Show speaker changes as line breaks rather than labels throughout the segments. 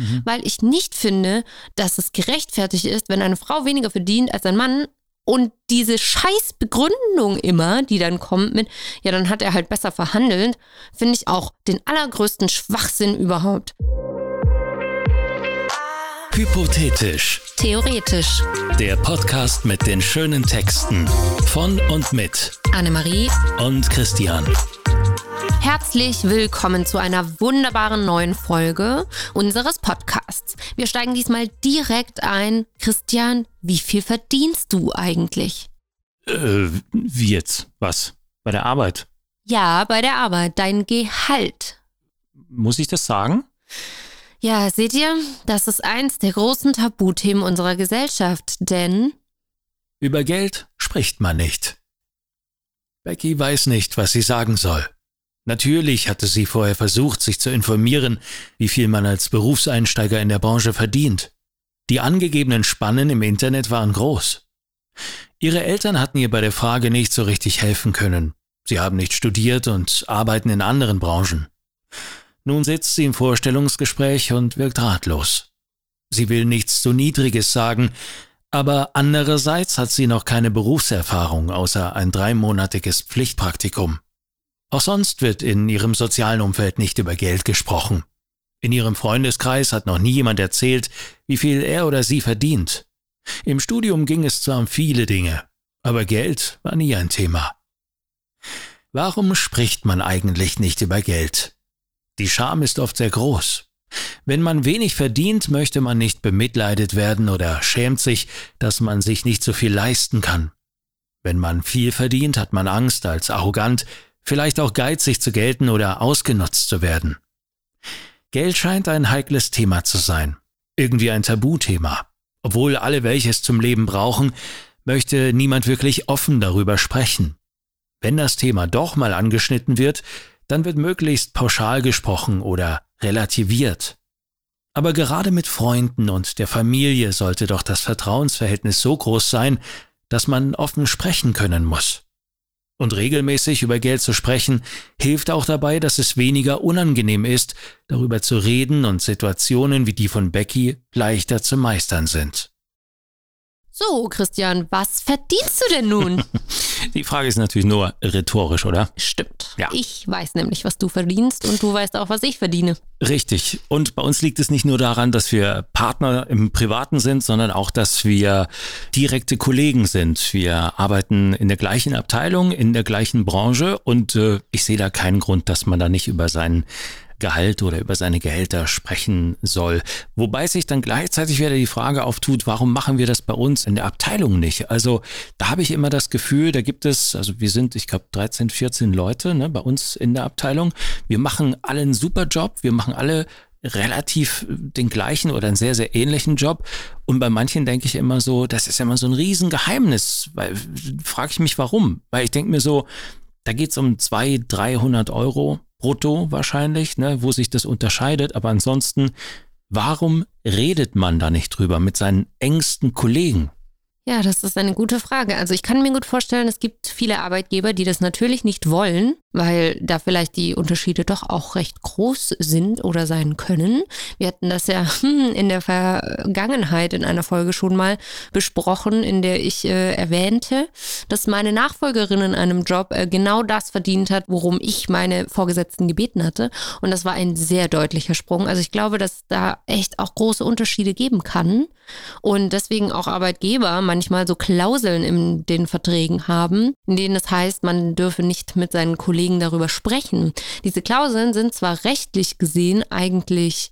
mhm. weil ich nicht finde, dass es gerechtfertigt ist, wenn eine Frau weniger verdient als ein Mann und diese scheiß Begründung immer, die dann kommt mit, ja, dann hat er halt besser verhandelt, finde ich auch den allergrößten Schwachsinn überhaupt.
Hypothetisch.
Theoretisch.
Der Podcast mit den schönen Texten von und mit
Annemarie
und Christian.
Herzlich willkommen zu einer wunderbaren neuen Folge unseres Podcasts. Wir steigen diesmal direkt ein. Christian, wie viel verdienst du eigentlich?
Äh, wie jetzt? Was? Bei der Arbeit?
Ja, bei der Arbeit. Dein Gehalt.
Muss ich das sagen?
Ja, seht ihr, das ist eins der großen Tabuthemen unserer Gesellschaft, denn
über Geld spricht man nicht. Becky weiß nicht, was sie sagen soll. Natürlich hatte sie vorher versucht, sich zu informieren, wie viel man als Berufseinsteiger in der Branche verdient. Die angegebenen Spannen im Internet waren groß. Ihre Eltern hatten ihr bei der Frage nicht so richtig helfen können. Sie haben nicht studiert und arbeiten in anderen Branchen. Nun sitzt sie im Vorstellungsgespräch und wirkt ratlos. Sie will nichts zu Niedriges sagen, aber andererseits hat sie noch keine Berufserfahrung außer ein dreimonatiges Pflichtpraktikum. Auch sonst wird in ihrem sozialen Umfeld nicht über Geld gesprochen. In ihrem Freundeskreis hat noch nie jemand erzählt, wie viel er oder sie verdient. Im Studium ging es zwar um viele Dinge, aber Geld war nie ein Thema. Warum spricht man eigentlich nicht über Geld? Die Scham ist oft sehr groß. Wenn man wenig verdient, möchte man nicht bemitleidet werden oder schämt sich, dass man sich nicht so viel leisten kann. Wenn man viel verdient, hat man Angst, als arrogant, vielleicht auch geizig zu gelten oder ausgenutzt zu werden. Geld scheint ein heikles Thema zu sein, irgendwie ein Tabuthema. Obwohl alle welches zum Leben brauchen, möchte niemand wirklich offen darüber sprechen. Wenn das Thema doch mal angeschnitten wird, dann wird möglichst pauschal gesprochen oder relativiert. Aber gerade mit Freunden und der Familie sollte doch das Vertrauensverhältnis so groß sein, dass man offen sprechen können muss. Und regelmäßig über Geld zu sprechen, hilft auch dabei, dass es weniger unangenehm ist, darüber zu reden und Situationen wie die von Becky leichter zu meistern sind.
So, Christian, was verdienst du denn nun?
Die Frage ist natürlich nur rhetorisch, oder?
Stimmt. Ja. Ich weiß nämlich, was du verdienst und du weißt auch, was ich verdiene.
Richtig. Und bei uns liegt es nicht nur daran, dass wir Partner im Privaten sind, sondern auch, dass wir direkte Kollegen sind. Wir arbeiten in der gleichen Abteilung, in der gleichen Branche und äh, ich sehe da keinen Grund, dass man da nicht über seinen Gehalt oder über seine Gehälter sprechen soll. Wobei sich dann gleichzeitig wieder die Frage auftut, warum machen wir das bei uns in der Abteilung nicht? Also da habe ich immer das Gefühl, da gibt es, also wir sind, ich glaube, 13, 14 Leute ne, bei uns in der Abteilung. Wir machen alle einen super Job, wir machen alle relativ den gleichen oder einen sehr, sehr ähnlichen Job. Und bei manchen denke ich immer so, das ist ja immer so ein Riesengeheimnis, weil frage ich mich warum. Weil ich denke mir so, da geht es um 200, 300 Euro brutto wahrscheinlich, ne, wo sich das unterscheidet. Aber ansonsten, warum redet man da nicht drüber mit seinen engsten Kollegen?
Ja, das ist eine gute Frage. Also ich kann mir gut vorstellen, es gibt viele Arbeitgeber, die das natürlich nicht wollen, weil da vielleicht die Unterschiede doch auch recht groß sind oder sein können. Wir hatten das ja hm, in der Vergangenheit in einer Folge schon mal besprochen, in der ich äh, erwähnte, dass meine Nachfolgerin in einem Job äh, genau das verdient hat, worum ich meine Vorgesetzten gebeten hatte. Und das war ein sehr deutlicher Sprung. Also ich glaube, dass da echt auch große Unterschiede geben kann und deswegen auch Arbeitgeber manchmal so Klauseln in den Verträgen haben, in denen es heißt, man dürfe nicht mit seinen Kollegen Kollegen darüber sprechen. Diese Klauseln sind zwar rechtlich gesehen eigentlich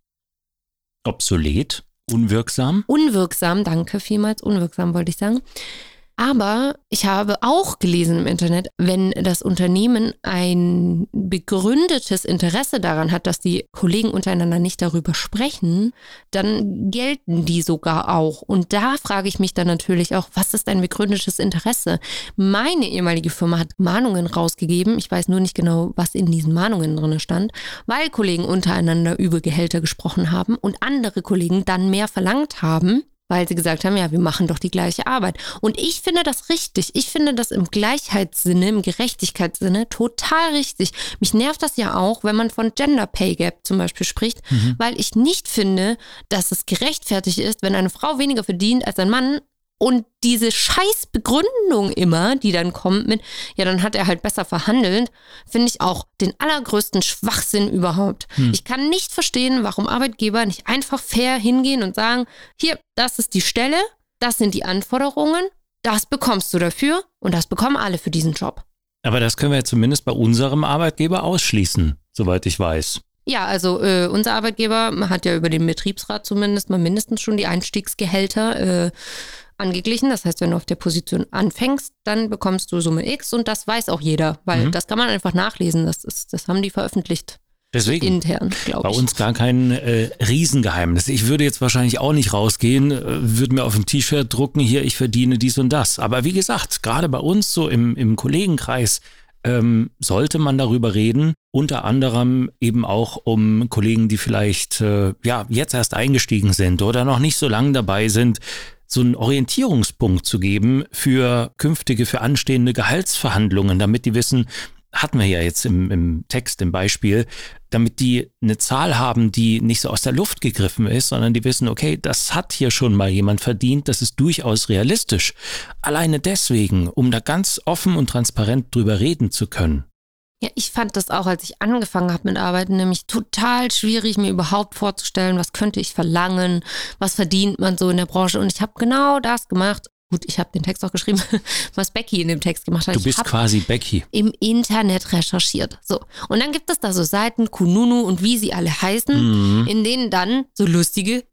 obsolet, unwirksam.
Unwirksam, danke vielmals, unwirksam wollte ich sagen. Aber ich habe auch gelesen im Internet, wenn das Unternehmen ein begründetes Interesse daran hat, dass die Kollegen untereinander nicht darüber sprechen, dann gelten die sogar auch. Und da frage ich mich dann natürlich auch, was ist ein begründetes Interesse? Meine ehemalige Firma hat Mahnungen rausgegeben. Ich weiß nur nicht genau, was in diesen Mahnungen drin stand, weil Kollegen untereinander über Gehälter gesprochen haben und andere Kollegen dann mehr verlangt haben weil sie gesagt haben, ja, wir machen doch die gleiche Arbeit. Und ich finde das richtig. Ich finde das im Gleichheitssinne, im Gerechtigkeitssinne total richtig. Mich nervt das ja auch, wenn man von Gender Pay Gap zum Beispiel spricht, mhm. weil ich nicht finde, dass es gerechtfertigt ist, wenn eine Frau weniger verdient als ein Mann, und diese Scheißbegründung immer, die dann kommt mit, ja, dann hat er halt besser verhandelt, finde ich auch den allergrößten Schwachsinn überhaupt. Hm. Ich kann nicht verstehen, warum Arbeitgeber nicht einfach fair hingehen und sagen, hier, das ist die Stelle, das sind die Anforderungen, das bekommst du dafür und das bekommen alle für diesen Job.
Aber das können wir ja zumindest bei unserem Arbeitgeber ausschließen, soweit ich weiß.
Ja, also äh, unser Arbeitgeber hat ja über den Betriebsrat zumindest mal mindestens schon die Einstiegsgehälter äh, angeglichen. Das heißt, wenn du auf der Position anfängst, dann bekommst du Summe X und das weiß auch jeder, weil mhm. das kann man einfach nachlesen. Das, ist, das haben die veröffentlicht.
Deswegen.
Intern, glaube
ich. Bei uns gar kein äh, Riesengeheimnis. Ich würde jetzt wahrscheinlich auch nicht rausgehen, äh, würde mir auf ein T-Shirt drucken, hier, ich verdiene dies und das. Aber wie gesagt, gerade bei uns so im, im Kollegenkreis ähm, sollte man darüber reden. Unter anderem eben auch um Kollegen, die vielleicht äh, ja jetzt erst eingestiegen sind oder noch nicht so lange dabei sind so einen Orientierungspunkt zu geben für künftige, für anstehende Gehaltsverhandlungen, damit die wissen, hatten wir ja jetzt im, im Text, im Beispiel, damit die eine Zahl haben, die nicht so aus der Luft gegriffen ist, sondern die wissen, okay, das hat hier schon mal jemand verdient, das ist durchaus realistisch. Alleine deswegen, um da ganz offen und transparent drüber reden zu können.
Ja, ich fand das auch, als ich angefangen habe mit Arbeiten, nämlich total schwierig, mir überhaupt vorzustellen, was könnte ich verlangen, was verdient man so in der Branche. Und ich habe genau das gemacht, Gut, ich habe den Text auch geschrieben, was Becky in dem Text gemacht hat.
Du bist quasi Becky.
Im Internet recherchiert. So. Und dann gibt es da so Seiten, Kununu und wie sie alle heißen, mhm. in denen dann so lustige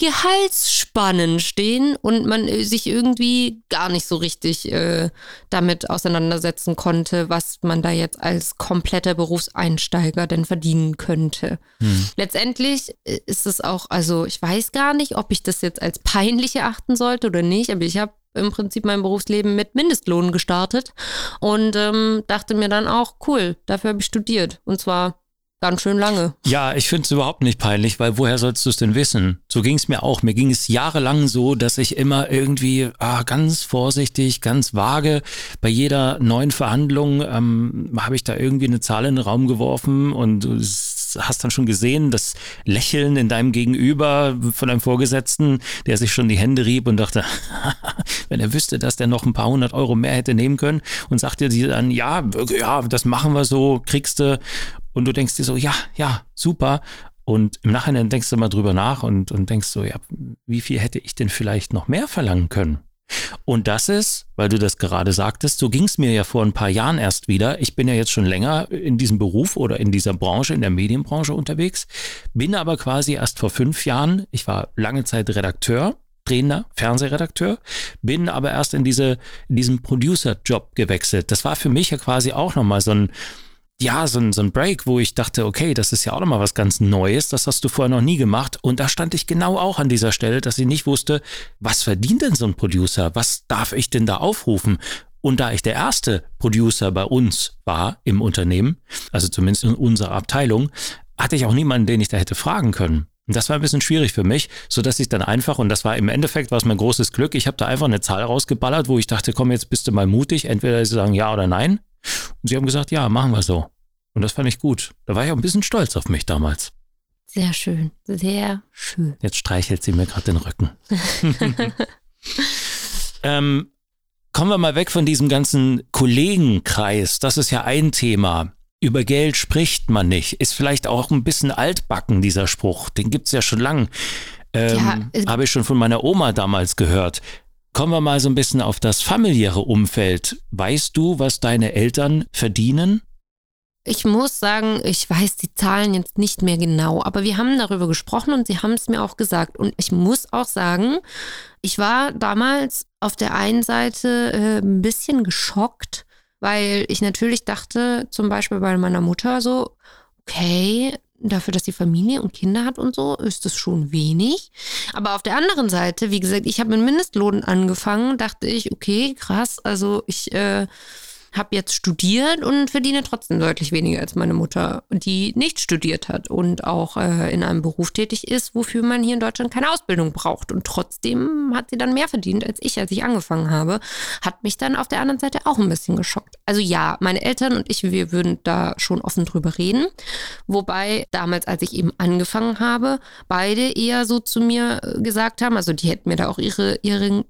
Gehaltsspannen stehen und man äh, sich irgendwie gar nicht so richtig äh, damit auseinandersetzen konnte, was man da jetzt als kompletter Berufseinsteiger denn verdienen könnte. Mhm. Letztendlich äh, ist es auch, also ich weiß gar nicht, ob ich das jetzt als peinlich erachten sollte oder nicht, aber ich habe im Prinzip mein Berufsleben mit Mindestlohn gestartet und ähm, dachte mir dann auch, cool, dafür habe ich studiert. Und zwar ganz schön lange.
Ja, ich finde es überhaupt nicht peinlich, weil woher sollst du es denn wissen? So ging es mir auch. Mir ging es jahrelang so, dass ich immer irgendwie ah, ganz vorsichtig, ganz vage bei jeder neuen Verhandlung ähm, habe ich da irgendwie eine Zahl in den Raum geworfen und du hast dann schon gesehen, das Lächeln in deinem Gegenüber von deinem Vorgesetzten, der sich schon die Hände rieb und dachte, wenn er wüsste, dass der noch ein paar hundert Euro mehr hätte nehmen können und sagte dir dann, ja, ja, das machen wir so, kriegst du und du denkst dir so, ja, ja, super. Und im Nachhinein denkst du mal drüber nach und, und denkst so, ja, wie viel hätte ich denn vielleicht noch mehr verlangen können? Und das ist, weil du das gerade sagtest, so ging es mir ja vor ein paar Jahren erst wieder. Ich bin ja jetzt schon länger in diesem Beruf oder in dieser Branche, in der Medienbranche unterwegs, bin aber quasi erst vor fünf Jahren, ich war lange Zeit Redakteur, Trainer, Fernsehredakteur, bin aber erst in diese, in diesen Producer-Job gewechselt. Das war für mich ja quasi auch nochmal so ein, ja, so ein, so ein Break, wo ich dachte, okay, das ist ja auch nochmal was ganz Neues, das hast du vorher noch nie gemacht. Und da stand ich genau auch an dieser Stelle, dass ich nicht wusste, was verdient denn so ein Producer? Was darf ich denn da aufrufen? Und da ich der erste Producer bei uns war im Unternehmen, also zumindest in unserer Abteilung, hatte ich auch niemanden, den ich da hätte fragen können. Und das war ein bisschen schwierig für mich, so dass ich dann einfach, und das war im Endeffekt, war es mein großes Glück, ich habe da einfach eine Zahl rausgeballert, wo ich dachte, komm, jetzt bist du mal mutig, entweder sie sagen ja oder nein. Und sie haben gesagt, ja, machen wir so. Und das fand ich gut. Da war ich auch ein bisschen stolz auf mich damals.
Sehr schön, sehr schön.
Jetzt streichelt sie mir gerade den Rücken. ähm, kommen wir mal weg von diesem ganzen Kollegenkreis. Das ist ja ein Thema. Über Geld spricht man nicht. Ist vielleicht auch ein bisschen altbacken, dieser Spruch. Den gibt es ja schon lang. Ähm, ja, Habe ich schon von meiner Oma damals gehört. Kommen wir mal so ein bisschen auf das familiäre Umfeld. Weißt du, was deine Eltern verdienen?
Ich muss sagen, ich weiß die Zahlen jetzt nicht mehr genau, aber wir haben darüber gesprochen und sie haben es mir auch gesagt. Und ich muss auch sagen, ich war damals auf der einen Seite äh, ein bisschen geschockt, weil ich natürlich dachte, zum Beispiel bei meiner Mutter so, okay, dafür, dass sie Familie und Kinder hat und so, ist das schon wenig. Aber auf der anderen Seite, wie gesagt, ich habe mit Mindestlohn angefangen, dachte ich, okay, krass, also ich äh, habe jetzt studiert und verdiene trotzdem deutlich weniger als meine Mutter, die nicht studiert hat und auch äh, in einem Beruf tätig ist, wofür man hier in Deutschland keine Ausbildung braucht. Und trotzdem hat sie dann mehr verdient als ich, als ich angefangen habe. Hat mich dann auf der anderen Seite auch ein bisschen geschockt. Also ja, meine Eltern und ich, wir würden da schon offen drüber reden. Wobei damals, als ich eben angefangen habe, beide eher so zu mir äh, gesagt haben, also die hätten mir da auch ihre, ihre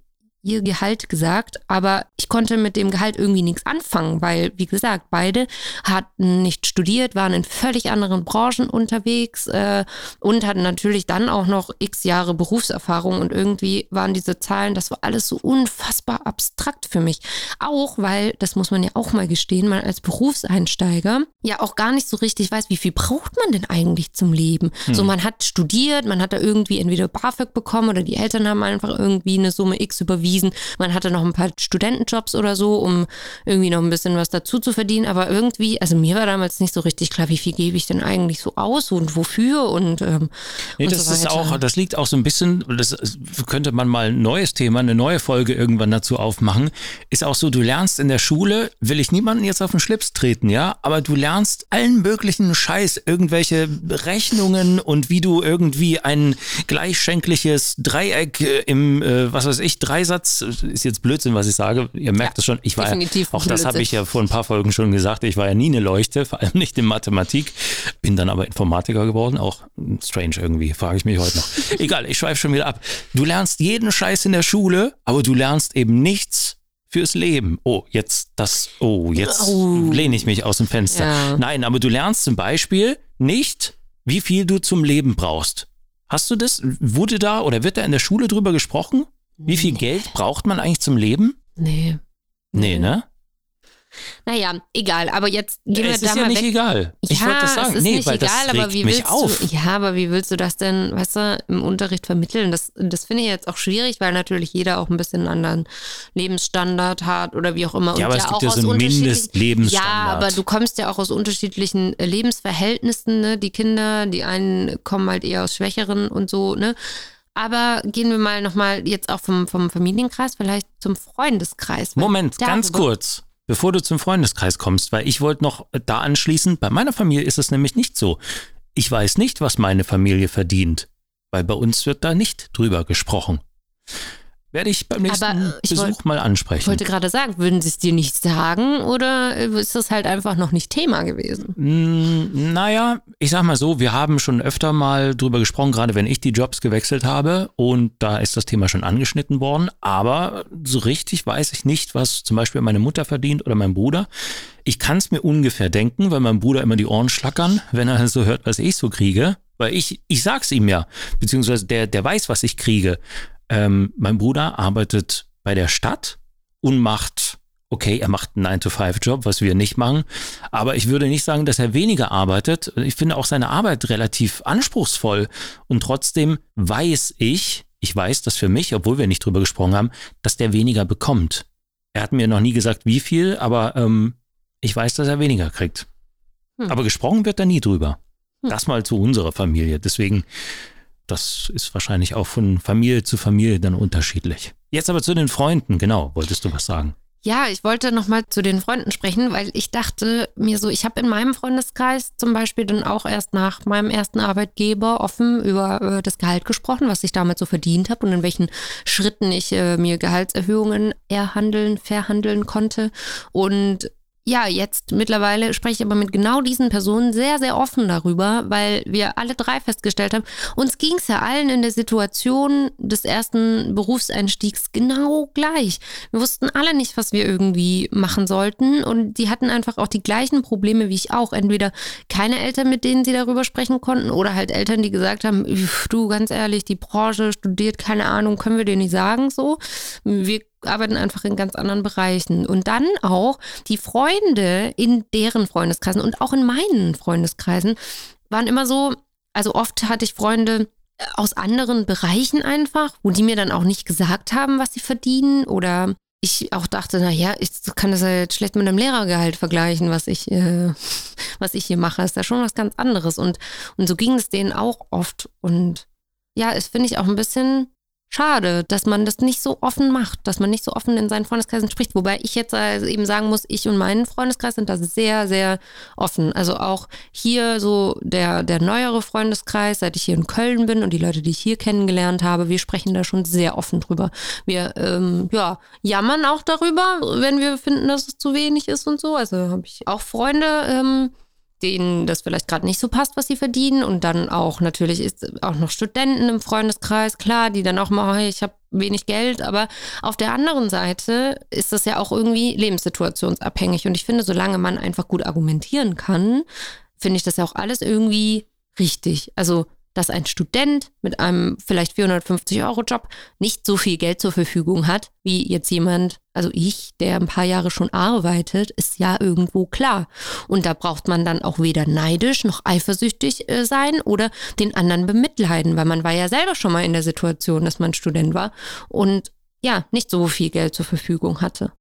ihr Gehalt gesagt, aber ich konnte mit dem Gehalt irgendwie nichts anfangen, weil, wie gesagt, beide hatten nicht studiert, waren in völlig anderen Branchen unterwegs äh, und hatten natürlich dann auch noch x Jahre Berufserfahrung und irgendwie waren diese Zahlen, das war alles so unfassbar abstrakt für mich. Auch weil, das muss man ja auch mal gestehen, man als Berufseinsteiger ja auch gar nicht so richtig weiß, wie viel braucht man denn eigentlich zum Leben. Hm. So, man hat studiert, man hat da irgendwie entweder BAföG bekommen oder die Eltern haben einfach irgendwie eine Summe X überwiesen bewiesen. Man hatte noch ein paar Studentenjobs oder so, um irgendwie noch ein bisschen was dazu zu verdienen. Aber irgendwie, also mir war damals nicht so richtig klar, wie viel gebe ich denn eigentlich so aus und wofür und, ähm,
nee,
und
das
so
ist auch, das liegt auch so ein bisschen, das könnte man mal ein neues Thema, eine neue Folge irgendwann dazu aufmachen. Ist auch so, du lernst in der Schule, will ich niemanden jetzt auf den Schlips treten, ja, aber du lernst allen möglichen Scheiß, irgendwelche Rechnungen und wie du irgendwie ein gleichschenkliches Dreieck äh, im, äh, was weiß ich, Dreisatz Ansatz ist jetzt Blödsinn, was ich sage. Ihr merkt es ja, schon. Ich war ja, auch das habe ich ja vor ein paar Folgen schon gesagt. Ich war ja nie eine Leuchte, vor allem nicht in Mathematik. Bin dann aber Informatiker geworden. Auch strange irgendwie, frage ich mich heute noch. Egal, ich schweife schon wieder ab. Du lernst jeden Scheiß in der Schule, aber du lernst eben nichts fürs Leben. Oh, jetzt das, oh, jetzt oh. lehne ich mich aus dem Fenster. Ja. Nein, aber du lernst zum Beispiel nicht, wie viel du zum Leben brauchst. Hast du das? Wurde da oder wird da in der Schule drüber gesprochen? Wie viel Geld braucht man eigentlich zum Leben?
Nee.
Nee, ne?
Naja, egal, aber jetzt gehen wir
es
da
ist ja nicht
weg.
egal. Ich
ja,
wollte das sagen.
Es ist
nee,
nicht
weil
egal,
das
aber wie
mich
willst
auf.
du, ja, aber wie willst du das denn, weißt du, im Unterricht vermitteln? Das, das finde ich jetzt auch schwierig, weil natürlich jeder auch ein bisschen einen anderen Lebensstandard hat oder wie auch immer.
Ja, aber
Und
es gibt
auch
ja so einen Mindestlebensstandard.
Ja, aber du kommst ja auch aus unterschiedlichen äh, Lebensverhältnissen, ne? Die Kinder, die einen kommen halt eher aus schwächeren und so, ne? Aber gehen wir mal nochmal jetzt auch vom, vom Familienkreis, vielleicht zum Freundeskreis.
Moment, ganz kurz, bevor du zum Freundeskreis kommst, weil ich wollte noch da anschließen, bei meiner Familie ist es nämlich nicht so. Ich weiß nicht, was meine Familie verdient, weil bei uns wird da nicht drüber gesprochen. Werde ich beim nächsten
Aber, äh, ich
Besuch
wollt-
mal
Ich
ansprechen.
wollte gerade sagen, würden sie es dir nicht sagen oder ist das halt einfach noch nicht Thema gewesen?
Mm, Naja, ich sag mal so, wir haben schon öfter mal drüber gesprochen, gerade wenn ich die Jobs gewechselt habe und da ist das Thema schon angeschnitten worden, aber so richtig weiß ich nicht, was zum Beispiel meine Mutter verdient oder mein Bruder. Ich kann es mir ungefähr denken, weil mein Bruder immer die Ohren schlackern, wenn er so hört, was ich so kriege, weil ich, ich sag's ihm ja, beziehungsweise der, der weiß, was ich kriege. Ähm, mein Bruder arbeitet bei der Stadt und macht, okay, er macht einen 9-to-5-Job, was wir nicht machen, aber ich würde nicht sagen, dass er weniger arbeitet. Ich finde auch seine Arbeit relativ anspruchsvoll und trotzdem weiß ich, ich weiß das für mich, obwohl wir nicht drüber gesprochen haben, dass der weniger bekommt. Er hat mir noch nie gesagt, wie viel, aber ähm, ich weiß, dass er weniger kriegt.
Hm.
Aber gesprochen wird da nie drüber.
Hm.
Das mal zu unserer Familie. Deswegen, das ist wahrscheinlich auch von Familie zu Familie dann unterschiedlich. Jetzt aber zu den Freunden, genau, wolltest du was sagen?
Ja, ich wollte nochmal zu den Freunden sprechen, weil ich dachte mir so, ich habe in meinem Freundeskreis zum Beispiel dann auch erst nach meinem ersten Arbeitgeber offen über äh, das Gehalt gesprochen, was ich damals so verdient habe und in welchen Schritten ich äh, mir Gehaltserhöhungen erhandeln, verhandeln konnte. Und ja, jetzt mittlerweile spreche ich aber mit genau diesen Personen sehr, sehr offen darüber, weil wir alle drei festgestellt haben, uns ging es ja allen in der Situation des ersten Berufseinstiegs genau gleich. Wir wussten alle nicht, was wir irgendwie machen sollten und die hatten einfach auch die gleichen Probleme wie ich auch. Entweder keine Eltern, mit denen sie darüber sprechen konnten oder halt Eltern, die gesagt haben, "Üff, du ganz ehrlich, die Branche studiert, keine Ahnung, können wir dir nicht sagen so. Wir arbeiten einfach in ganz anderen Bereichen. Und dann auch die Freunde in deren Freundeskreisen und auch in meinen Freundeskreisen waren immer so, also oft hatte ich Freunde aus anderen Bereichen einfach, wo die mir dann auch nicht gesagt haben, was sie verdienen oder ich auch dachte, naja, ich kann das ja jetzt schlecht mit einem Lehrergehalt vergleichen, was ich, äh, was ich hier mache. Ist da schon was ganz anderes. Und, und so ging es denen auch oft. Und ja, es finde ich auch ein bisschen schade, dass man das nicht so offen macht, dass man nicht so offen in seinen Freundeskreisen spricht. Wobei ich jetzt also eben sagen muss, ich und mein Freundeskreis sind da sehr, sehr offen. Also auch hier so der, der neuere Freundeskreis, seit ich hier in Köln bin und die Leute, die ich hier kennengelernt habe, wir sprechen da schon sehr offen drüber. Wir ähm, ja, jammern auch darüber, wenn wir finden, dass es zu wenig ist und so. Also habe ich auch Freunde, ähm, denen das vielleicht gerade nicht so passt, was sie verdienen. Und dann auch natürlich ist auch noch Studenten im Freundeskreis, klar, die dann auch mal, hey, ich habe wenig Geld. Aber auf der anderen Seite ist das ja auch irgendwie lebenssituationsabhängig. Und ich finde, solange man einfach gut argumentieren kann, finde ich das ja auch alles irgendwie richtig. Also dass ein Student mit einem vielleicht 450 Euro Job nicht so viel Geld zur Verfügung hat, wie jetzt jemand, also ich, der ein paar Jahre schon arbeitet, ist ja irgendwo klar. Und da braucht man dann auch weder neidisch noch eifersüchtig äh, sein oder den anderen bemitleiden, weil man war ja selber schon mal in der Situation, dass man Student war und ja, nicht so viel Geld zur Verfügung hatte.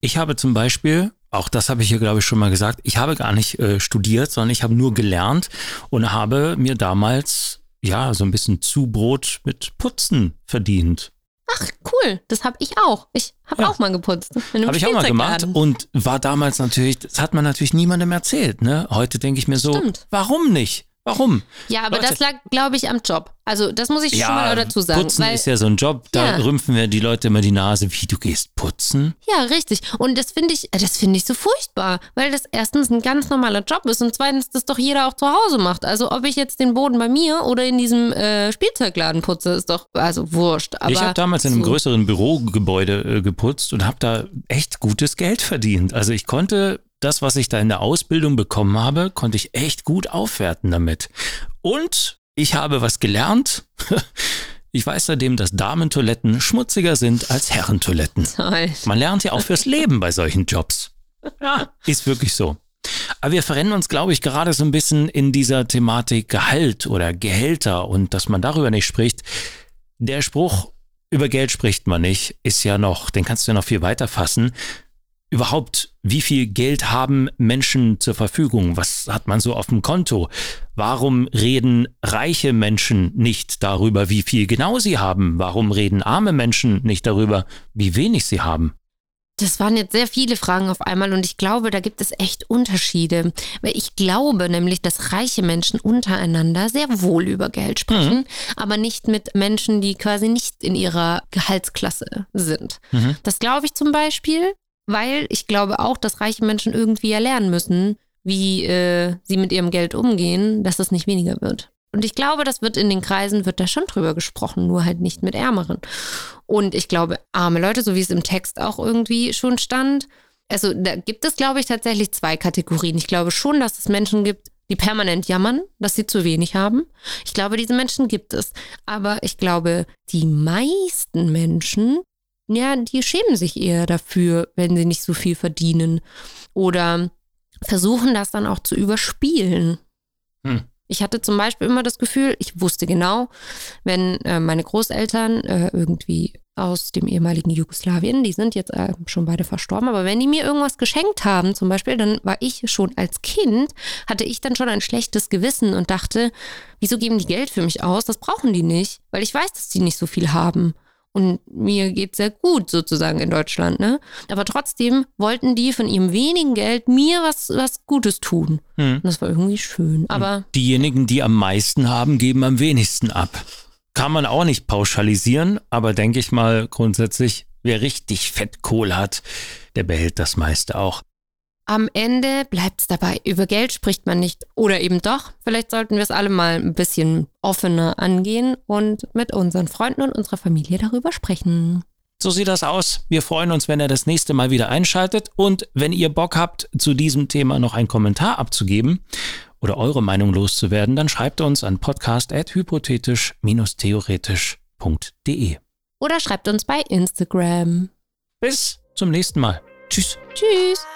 Ich habe zum Beispiel auch das habe ich hier, glaube ich, schon mal gesagt. Ich habe gar nicht äh, studiert, sondern ich habe nur gelernt und habe mir damals ja so ein bisschen Zubrot mit Putzen verdient.
Ach, cool. Das habe ich auch. Ich habe ja. auch mal geputzt.
Habe ich auch mal gemacht und war damals natürlich, das hat man natürlich niemandem erzählt. Ne? Heute denke ich mir so, Stimmt. warum nicht? Warum?
Ja, aber Leute, das lag, glaube ich, am Job. Also das muss ich ja, schon mal dazu sagen.
Putzen weil, ist ja so ein Job, da ja. rümpfen wir die Leute immer die Nase, wie du gehst putzen.
Ja, richtig. Und das finde ich, das finde ich so furchtbar, weil das erstens ein ganz normaler Job ist und zweitens das doch jeder auch zu Hause macht. Also ob ich jetzt den Boden bei mir oder in diesem äh, Spielzeugladen putze, ist doch also wurscht. Aber
ich habe damals in einem größeren Bürogebäude äh, geputzt und habe da echt gutes Geld verdient. Also ich konnte das, was ich da in der Ausbildung bekommen habe, konnte ich echt gut aufwerten damit. Und ich habe was gelernt. Ich weiß seitdem, dass Damentoiletten schmutziger sind als Herrentoiletten. Toll. Man lernt ja auch fürs Leben bei solchen Jobs. Ja, ist wirklich so. Aber wir verrennen uns, glaube ich, gerade so ein bisschen in dieser Thematik Gehalt oder Gehälter und dass man darüber nicht spricht. Der Spruch, über Geld spricht man nicht, ist ja noch, den kannst du ja noch viel weiter fassen überhaupt, wie viel Geld haben Menschen zur Verfügung? Was hat man so auf dem Konto? Warum reden reiche Menschen nicht darüber, wie viel genau sie haben? Warum reden arme Menschen nicht darüber, wie wenig sie haben?
Das waren jetzt sehr viele Fragen auf einmal und ich glaube, da gibt es echt Unterschiede. Weil ich glaube nämlich, dass reiche Menschen untereinander sehr wohl über Geld sprechen, mhm. aber nicht mit Menschen, die quasi nicht in ihrer Gehaltsklasse sind. Mhm. Das glaube ich zum Beispiel weil ich glaube auch, dass reiche Menschen irgendwie erlernen müssen, wie äh, sie mit ihrem Geld umgehen, dass es nicht weniger wird. Und ich glaube, das wird in den Kreisen, wird da schon drüber gesprochen, nur halt nicht mit Ärmeren. Und ich glaube, arme Leute, so wie es im Text auch irgendwie schon stand, also da gibt es, glaube ich, tatsächlich zwei Kategorien. Ich glaube schon, dass es Menschen gibt, die permanent jammern, dass sie zu wenig haben. Ich glaube, diese Menschen gibt es. Aber ich glaube, die meisten Menschen ja, die schämen sich eher dafür, wenn sie nicht so viel verdienen. Oder versuchen das dann auch zu überspielen. Hm. Ich hatte zum Beispiel immer das Gefühl, ich wusste genau, wenn äh, meine Großeltern äh, irgendwie aus dem ehemaligen Jugoslawien, die sind jetzt äh, schon beide verstorben, aber wenn die mir irgendwas geschenkt haben, zum Beispiel, dann war ich schon als Kind, hatte ich dann schon ein schlechtes Gewissen und dachte, wieso geben die Geld für mich aus? Das brauchen die nicht, weil ich weiß, dass die nicht so viel haben. Und mir geht sehr gut sozusagen in Deutschland, ne? Aber trotzdem wollten die von ihrem wenigen Geld mir was, was Gutes tun. Hm. Das war irgendwie schön. Aber
diejenigen, die am meisten haben, geben am wenigsten ab. Kann man auch nicht pauschalisieren, aber denke ich mal grundsätzlich, wer richtig Fettkohl hat, der behält das meiste auch.
Am Ende bleibt es dabei. Über Geld spricht man nicht. Oder eben doch. Vielleicht sollten wir es alle mal ein bisschen offener angehen und mit unseren Freunden und unserer Familie darüber sprechen.
So sieht das aus. Wir freuen uns, wenn ihr das nächste Mal wieder einschaltet. Und wenn ihr Bock habt, zu diesem Thema noch einen Kommentar abzugeben oder eure Meinung loszuwerden, dann schreibt uns an podcast.hypothetisch-theoretisch.de.
Oder schreibt uns bei Instagram.
Bis zum nächsten Mal. Tschüss.
Tschüss.